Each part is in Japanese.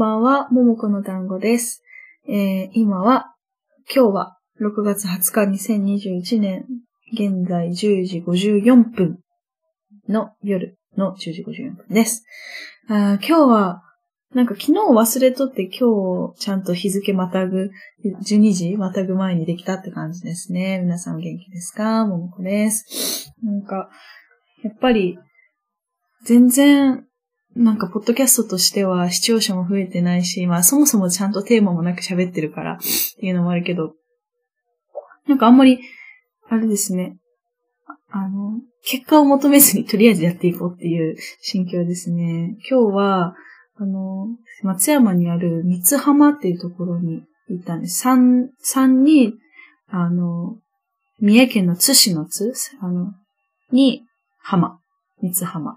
ばんは、ももこの単語です。えー、今は、今日は6月20日2021年、現在10時54分の夜の10時54分です。あ今日は、なんか昨日忘れとって今日ちゃんと日付またぐ、12時またぐ前にできたって感じですね。皆さん元気ですか？ももこです。なんか、やっぱり、全然、なんか、ポッドキャストとしては視聴者も増えてないし、まあ、そもそもちゃんとテーマもなく喋ってるからっていうのもあるけど、なんかあんまり、あれですね、あの、結果を求めずにとりあえずやっていこうっていう心境ですね。今日は、あの、松山にある三津浜っていうところに行ったんです。山、山に、あの、三重県の津市の津、あの、に、浜、三津浜。っ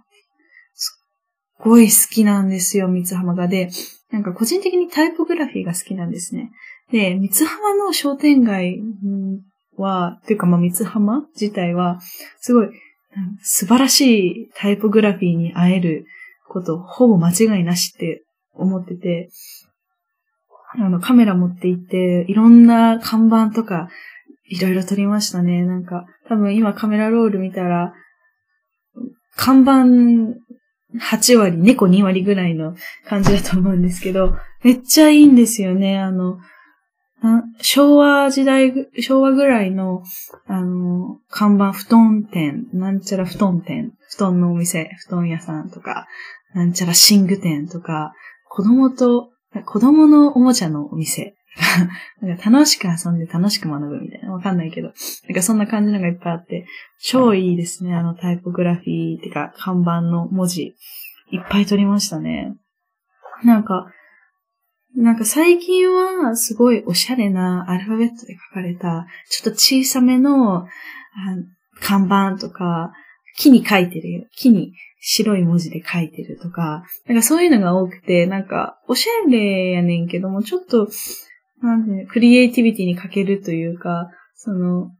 ごい好きなんですよ、三津浜が。で、なんか個人的にタイポグラフィーが好きなんですね。で、三津浜の商店街は、っていうかまあ三津浜自体は、すごい、素晴らしいタイポグラフィーに会えること、ほぼ間違いなしって思ってて、あの、カメラ持って行って、いろんな看板とか、いろいろ撮りましたね。なんか、多分今カメラロール見たら、看板8割、猫2割ぐらいの感じだと思うんですけど、めっちゃいいんですよね。あの、昭和時代、昭和ぐらいの、あの、看板、布団店、なんちゃら布団店、布団のお店、布団屋さんとか、なんちゃら寝具店とか、子供と、子供のおもちゃのお店。なんか楽しく遊んで楽しく学ぶみたいな。わかんないけど。なんかそんな感じのがいっぱいあって、超いいですね。あのタイポグラフィーってか、看板の文字。いっぱい撮りましたね。なんか、なんか最近はすごいおしゃれなアルファベットで書かれた、ちょっと小さめのあ看板とか、木に書いてる、木に白い文字で書いてるとか、なんかそういうのが多くて、なんかおしゃれやねんけども、ちょっと、なんで、クリエイティビティに欠けるというか、その、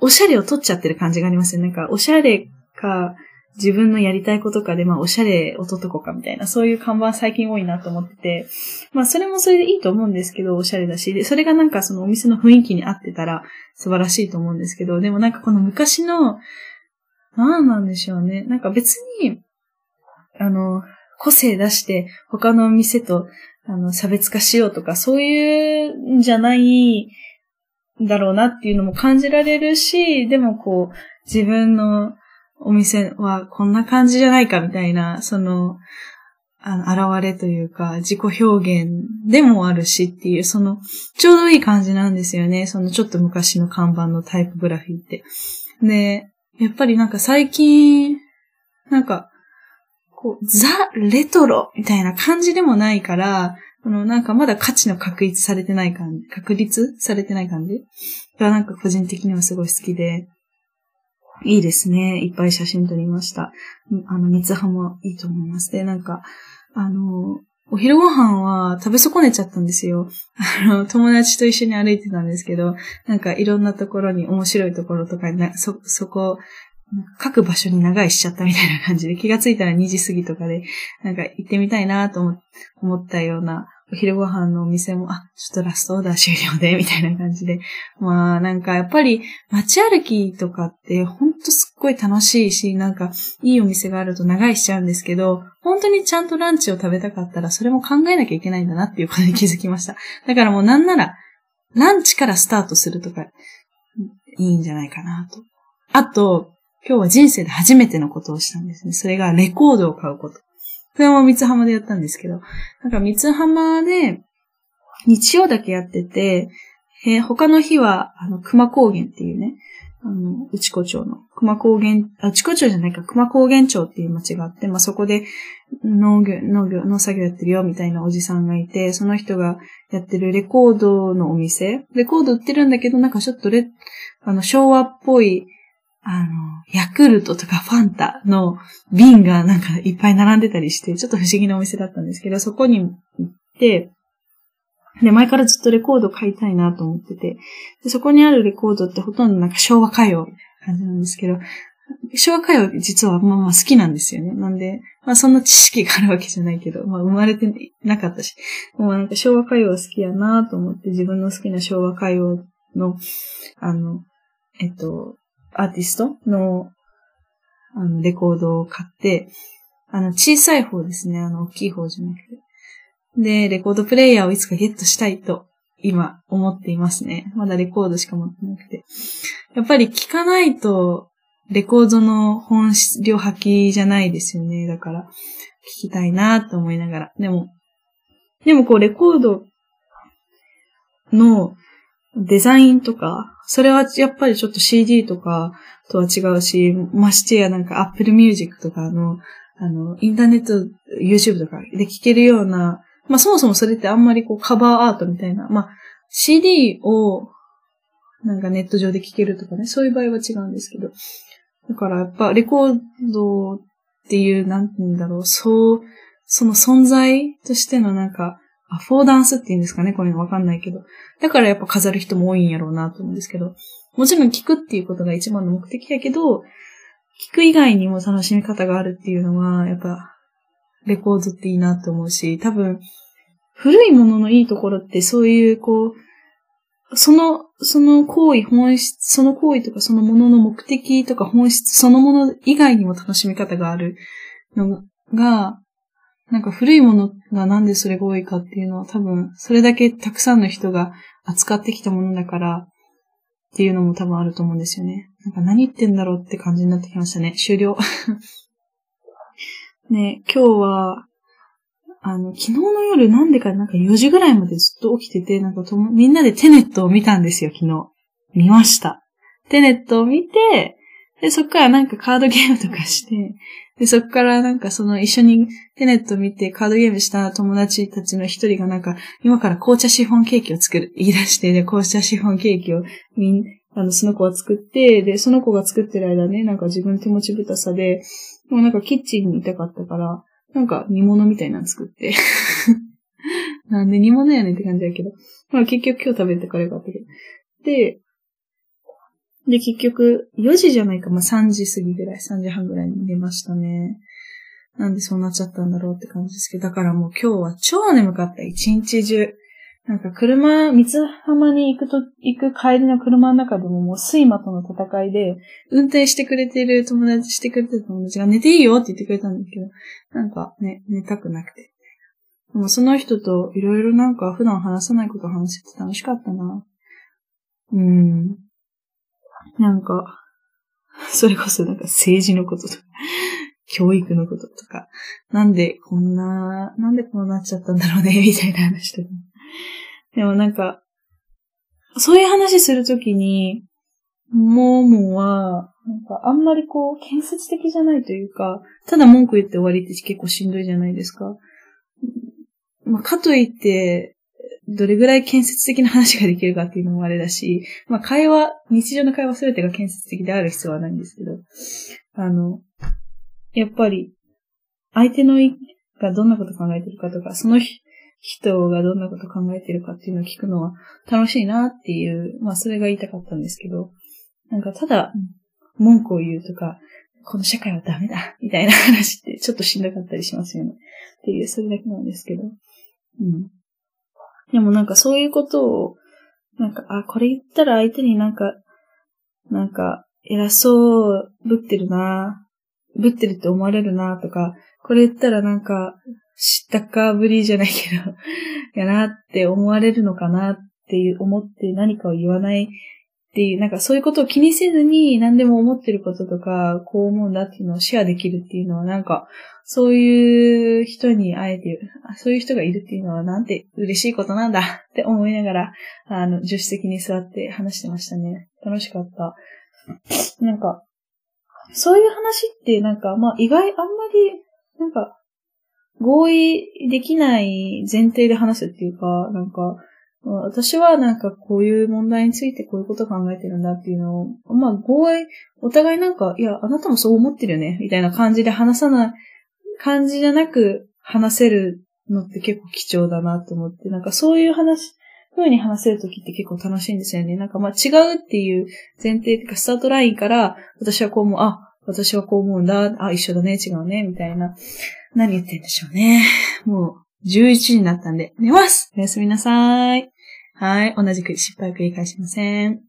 おしゃれを取っちゃってる感じがありますよね。なんか、おしゃれか、自分のやりたいことかで、まあ、おしゃれを取っとこうかみたいな、そういう看板最近多いなと思ってて、まあ、それもそれでいいと思うんですけど、おしゃれだし、で、それがなんかそのお店の雰囲気に合ってたら素晴らしいと思うんですけど、でもなんかこの昔の、なんなんでしょうね。なんか別に、あの、個性出して他のお店とあの、差別化しようとか、そういうんじゃないだろうなっていうのも感じられるし、でもこう、自分のお店はこんな感じじゃないかみたいな、その、あの、現れというか、自己表現でもあるしっていう、その、ちょうどいい感じなんですよね。そのちょっと昔の看板のタイプグラフィーって。で、やっぱりなんか最近、なんか、こう、ザ・レトロみたいな感じでもないから、このなんかまだ価値の確立されてない感じ、確立されてない感じがなんか個人的にはすごい好きで、いいですね。いっぱい写真撮りました。あの、三つ葉もいいと思います。で、なんか、あの、お昼ご飯は食べ損ねちゃったんですよ。あの、友達と一緒に歩いてたんですけど、なんかいろんなところに面白いところとかにな、そ、そこ、各場所に長居しちゃったみたいな感じで、気がついたら2時過ぎとかで、なんか行ってみたいなと思ったような、お昼ご飯のお店も、あ、ちょっとラストオーダー終了で、みたいな感じで。まあ、なんかやっぱり街歩きとかってほんとすっごい楽しいし、なんかいいお店があると長居しちゃうんですけど、本当にちゃんとランチを食べたかったらそれも考えなきゃいけないんだなっていうことに気づきました。だからもうなんなら、ランチからスタートするとか、いいんじゃないかなと。あと、今日は人生で初めてのことをしたんですね。それがレコードを買うこと。これも三つ浜でやったんですけど、なんか三つ浜で日曜だけやってて、えー他の日は、あの、熊高原っていうね、あの、内子町の、熊高原、あ、内子町じゃないか、熊高原町っていう町があって、まあ、そこで農業、農業、農作業やってるよ、みたいなおじさんがいて、その人がやってるレコードのお店、レコード売ってるんだけど、なんかちょっとレ、あの、昭和っぽい、あの、ヤクルトとかファンタの瓶がなんかいっぱい並んでたりして、ちょっと不思議なお店だったんですけど、そこに行って、で、前からずっとレコード買いたいなと思ってて、でそこにあるレコードってほとんどなんか昭和歌謡みたいな感じなんですけど、昭和歌謡実はまあまあ好きなんですよね。なんで、まあそんな知識があるわけじゃないけど、まあ生まれてなかったし、もうなんか昭和歌謡は好きやなと思って自分の好きな昭和歌謡の、あの、えっと、アーティストの、あの、レコードを買って、あの、小さい方ですね。あの、大きい方じゃなくて。で、レコードプレイヤーをいつかゲットしたいと、今、思っていますね。まだレコードしか持ってなくて。やっぱり聞かないと、レコードの本質量発揮じゃないですよね。だから、聞きたいなと思いながら。でも、でもこう、レコードのデザインとか、それはやっぱりちょっと CD とかとは違うし、ましてやなんか Apple Music とかの、あの、インターネット、YouTube とかで聴けるような、まあそもそもそれってあんまりこうカバーアートみたいな、まあ CD をなんかネット上で聴けるとかね、そういう場合は違うんですけど、だからやっぱレコードっていう、なんて言うんだろう、そう、その存在としてのなんか、アフォーダンスって言うんですかねこれわかんないけど。だからやっぱ飾る人も多いんやろうなと思うんですけど。もちろん聞くっていうことが一番の目的やけど、聞く以外にも楽しみ方があるっていうのは、やっぱ、レコードっていいなと思うし、多分、古いもののいいところってそういう、こう、その、その行為、本質、その行為とかそのものの目的とか本質そのもの以外にも楽しみ方があるのが、なんか古いものがなんでそれが多いかっていうのは多分、それだけたくさんの人が扱ってきたものだから、っていうのも多分あると思うんですよね。なんか何言ってんだろうって感じになってきましたね。終了。ね、今日は、あの、昨日の夜なんでかなんか4時ぐらいまでずっと起きてて、なんかともみんなでテネットを見たんですよ、昨日。見ました。テネットを見て、で、そっからなんかカードゲームとかして、で、そっからなんかその一緒にテネット見てカードゲームした友達たちの一人がなんか、今から紅茶シフォンケーキを作る、言い出して、で、紅茶シフォンケーキをみん、あの、その子は作って、で、その子が作ってる間ね、なんか自分手持ちぶさで、もうなんかキッチンにいたかったから、なんか煮物みたいなの作って。なんで煮物やねんって感じだけど。まあ結局今日食べてからよかったけど。で、で、結局、4時じゃないか、まあ、3時過ぎぐらい、3時半ぐらいに寝ましたね。なんでそうなっちゃったんだろうって感じですけど、だからもう今日は超眠かった、一日中。なんか車、三つ浜に行くと、行く帰りの車の中でももう睡魔との戦いで、運転してくれてる友達、してくれてる友達が寝ていいよって言ってくれたんですけど、なんかね、寝たくなくて。でもその人といろいろなんか普段話さないこと話してて楽しかったな。うん。なんか、それこそなんか政治のこととか、教育のこととか、なんでこんな、なんでこうなっちゃったんだろうね、みたいな話とか。でもなんか、そういう話するときに、ももは、なんかあんまりこう、建設的じゃないというか、ただ文句言って終わりって結構しんどいじゃないですか。まあ、かといって、どれぐらい建設的な話ができるかっていうのもあれだし、まあ会話、日常の会話すべてが建設的である必要はないんですけど、あの、やっぱり、相手のがどんなこと考えてるかとか、その人がどんなこと考えてるかっていうのを聞くのは楽しいなっていう、まあそれが言いたかったんですけど、なんかただ文句を言うとか、この社会はダメだみたいな話ってちょっとしんどかったりしますよね。っていう、それだけなんですけど。うん。でもなんかそういうことを、なんか、あ、これ言ったら相手になんか、なんか、偉そうぶってるな、ぶってるって思われるなとか、これ言ったらなんか、知ったかぶりじゃないけどやなって思われるのかなっていう思って何かを言わないっていう、なんかそういうことを気にせずに何でも思ってることとか、こう思うんだっていうのをシェアできるっていうのはなんか、そういう人に会えて、そういう人がいるっていうのはなんて嬉しいことなんだ って思いながら、あの、助手席に座って話してましたね。楽しかった。なんか、そういう話ってなんか、まあ意外、あんまり、なんか、合意できない前提で話すっていうか、なんか、私はなんかこういう問題についてこういうこと考えてるんだっていうのを、まあ合意、お互いなんか、いや、あなたもそう思ってるよね、みたいな感じで話さない感じじゃなく話せるのって結構貴重だなと思って、なんかそういう話、風に話せるときって結構楽しいんですよね。なんかまあ違うっていう前提っていうかスタートラインから私はこうも、あ、私はこう思うんだ。あ、一緒だね、違うね、みたいな。何言ってんでしょうね。もう、11時になったんで、寝ますおやすみなさい。はい。同じく失敗を繰り返しません。